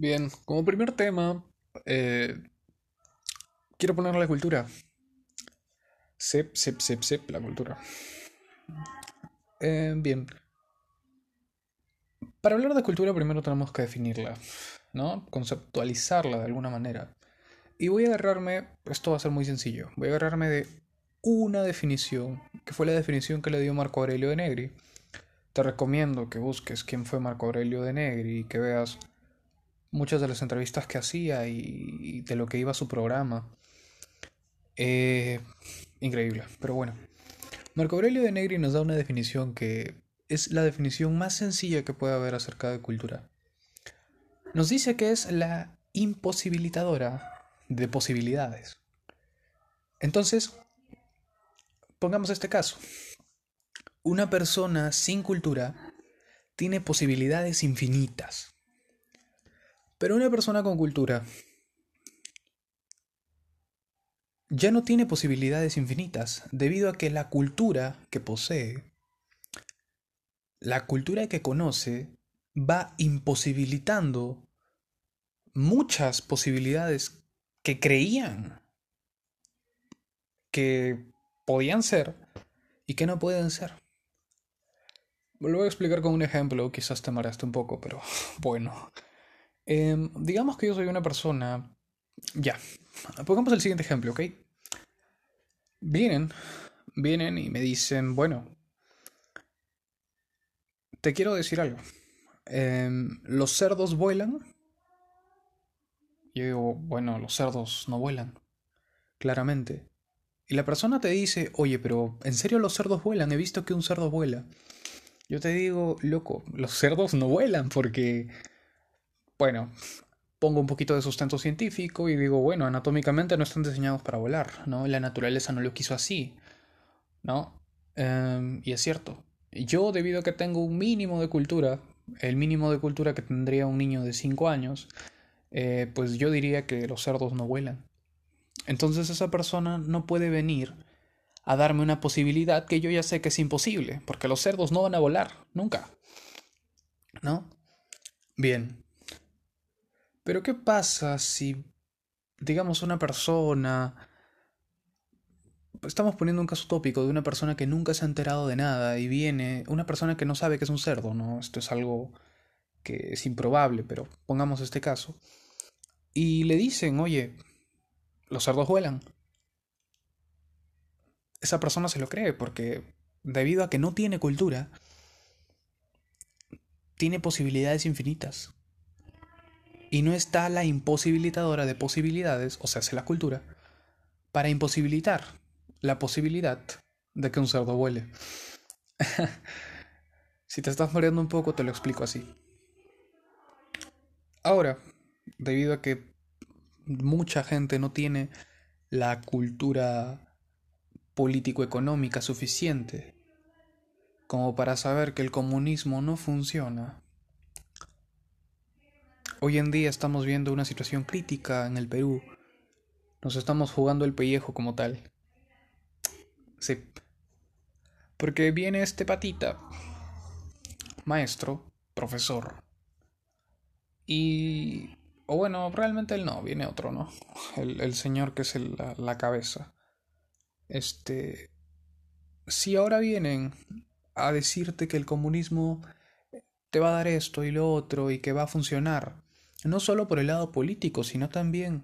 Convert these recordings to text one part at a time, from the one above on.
Bien, como primer tema, eh, quiero poner la cultura. Sep, sep, sep, sep, la cultura. Eh, bien. Para hablar de cultura primero tenemos que definirla, ¿no? Conceptualizarla de alguna manera. Y voy a agarrarme, esto va a ser muy sencillo, voy a agarrarme de una definición, que fue la definición que le dio Marco Aurelio de Negri. Te recomiendo que busques quién fue Marco Aurelio de Negri y que veas muchas de las entrevistas que hacía y, de lo que iba a su programa. Eh, increíble, pero bueno. Marco Aurelio de Negri nos da una definición que es la definición más sencilla que puede haber acerca de cultura. Nos dice que es la imposibilitadora de posibilidades. Entonces, pongamos este caso. Una persona sin cultura tiene posibilidades infinitas. Pero una persona con cultura ya no tiene posibilidades infinitas debido a que la cultura que posee, la cultura que conoce, va imposibilitando muchas posibilidades que creían que podían ser y que no pueden ser. Lo voy a explicar con un ejemplo, quizás te mareaste un poco, pero bueno. Em, digamos que yo soy una persona... Ya, pongamos el siguiente ejemplo, ¿ok? Vienen, vienen y me dicen, bueno, te quiero decir algo. Em, ¿Los cerdos vuelan? Yo digo, bueno, los cerdos no vuelan, claramente. Y la persona te dice, oye, pero ¿en serio los cerdos vuelan? He visto que un cerdo vuela. Yo te digo, loco, los cerdos no vuelan porque bueno, pongo un poquito de sustento científico y digo, bueno, anatómicamente no están diseñados para volar, ¿no? La naturaleza no lo quiso así, ¿no? Em, y es cierto. Yo, debido a que tengo un mínimo de cultura, el mínimo de cultura que tendría un niño de 5 años, eh, pues yo diría que los cerdos no vuelan. Entonces esa persona no puede venir a darme una posibilidad que yo ya sé que es imposible, porque los cerdos no van a volar, nunca. ¿No? Bien, pero ¿qué pasa si, digamos, una persona... Estamos poniendo un caso tópico de una persona que nunca se ha enterado de nada y viene una persona que no sabe que es un cerdo, ¿no? Esto es algo que es improbable, pero pongamos este caso. Y le dicen, oye, los cerdos vuelan. Esa persona se lo cree porque debido a que no tiene cultura, tiene posibilidades infinitas y no está la imposibilitadora de posibilidades, o sea, hace la cultura, para imposibilitar la posibilidad de que un cerdo vuele. si te estás muriendo un poco, te lo explico así. Ahora, debido a que mucha gente no tiene la cultura político-económica suficiente como para saber que el comunismo no funciona, Hoy en día estamos viendo una situación crítica en el Perú. Nos estamos jugando el pellejo como tal. Sí. Porque viene este patita, maestro, profesor. Y... O bueno, realmente él no, viene otro, ¿no? El, señor que es la, la cabeza. Este... Si ahora vienen a decirte que el comunismo te va a dar esto y lo otro y que va a funcionar, no solo por el lado político, sino también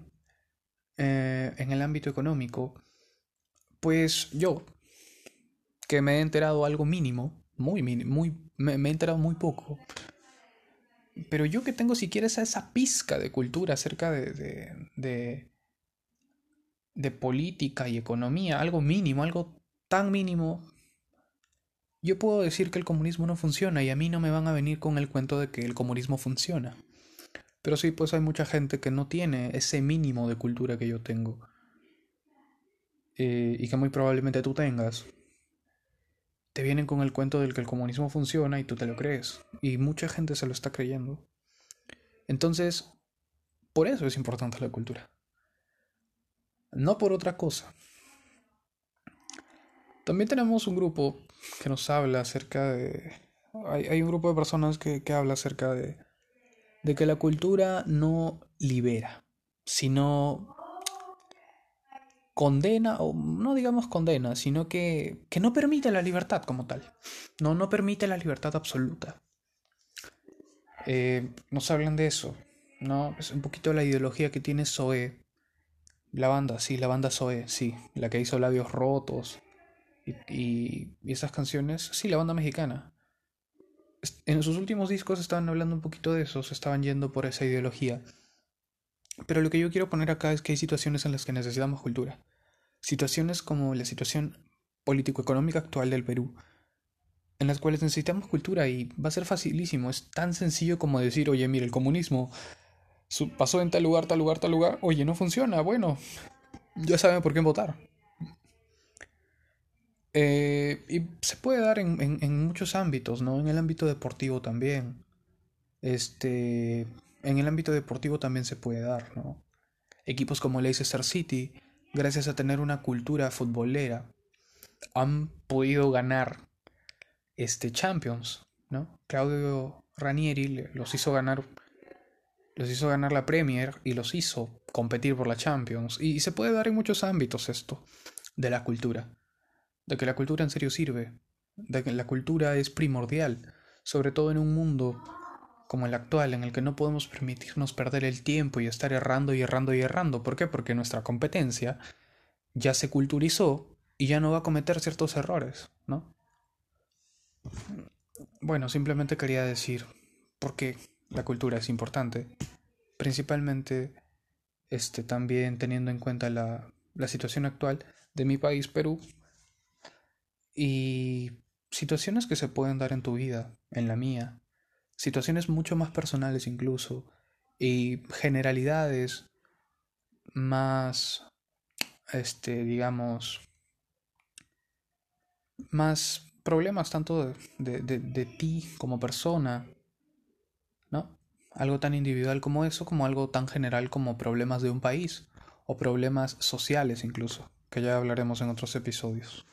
eh, en el ámbito económico, pues yo, que me he enterado algo mínimo, muy mínimo, muy, me, he enterado muy poco, pero yo que tengo siquiera esa, esa pizca de cultura acerca de, de, de, de política y economía, algo mínimo, algo tan mínimo, yo puedo decir que el comunismo no funciona y a mí no me van a venir con el cuento de que el comunismo funciona. Pero sí, pues hay mucha gente que no tiene ese mínimo de cultura que yo tengo. Eh, y que muy probablemente tú tengas. Te vienen con el cuento del que el comunismo funciona y tú te lo crees. Y mucha gente se lo está creyendo. Entonces, por eso es importante la cultura. No por otra cosa. También tenemos un grupo que nos habla acerca de... Hay, hay un grupo de personas que, que habla acerca de de que la cultura no libera, sino condena, o no digamos condena, sino que, que no permite la libertad como tal. No, no permite la libertad absoluta. Eh, nos hablan de eso, ¿no? Es un poquito la ideología que tiene Zoe. La banda, sí, la banda Zoe, sí. La que hizo Labios Rotos. Y, y, esas canciones, sí, la banda mexicana. En sus últimos discos estaban hablando un poquito de eso, se estaban yendo por esa ideología. Pero lo que yo quiero poner acá es que hay situaciones en las que necesitamos cultura. Situaciones como la situación político-económica actual del Perú, en las cuales necesitamos cultura y va a ser facilísimo. Es tan sencillo como decir, oye, mire, el comunismo pasó en tal lugar, tal lugar, tal lugar. Oye, no funciona. Bueno, ya saben por qué votar. Eh, y se puede dar en, en, muchos ámbitos, ¿no? En el ámbito deportivo también. Este, en el ámbito deportivo también se puede dar, ¿no? Equipos como Leicester City, gracias a tener una cultura futbolera, han podido ganar este Champions, ¿no? Claudio Ranieri los hizo ganar los hizo ganar la Premier y los hizo competir por la Champions y se puede dar en muchos ámbitos esto de la cultura, de que la cultura en serio sirve, de que la cultura es primordial, sobre todo en un mundo como el actual, en el que no podemos permitirnos perder el tiempo y estar errando y errando y errando. ¿Por qué? Porque nuestra competencia ya se culturizó y ya no va a cometer ciertos errores, ¿no? Bueno, simplemente quería decir por qué la cultura es importante. Principalmente, este, también teniendo en cuenta la, la situación actual de mi país, Perú, y situaciones que se pueden dar en tu vida, en la mía, situaciones mucho más personales incluso, y generalidades más, este, digamos, más problemas tanto de, de, de, ti como persona, ¿no? Algo tan individual como eso, como algo tan general como problemas de un país, o problemas sociales incluso, que ya hablaremos en otros episodios.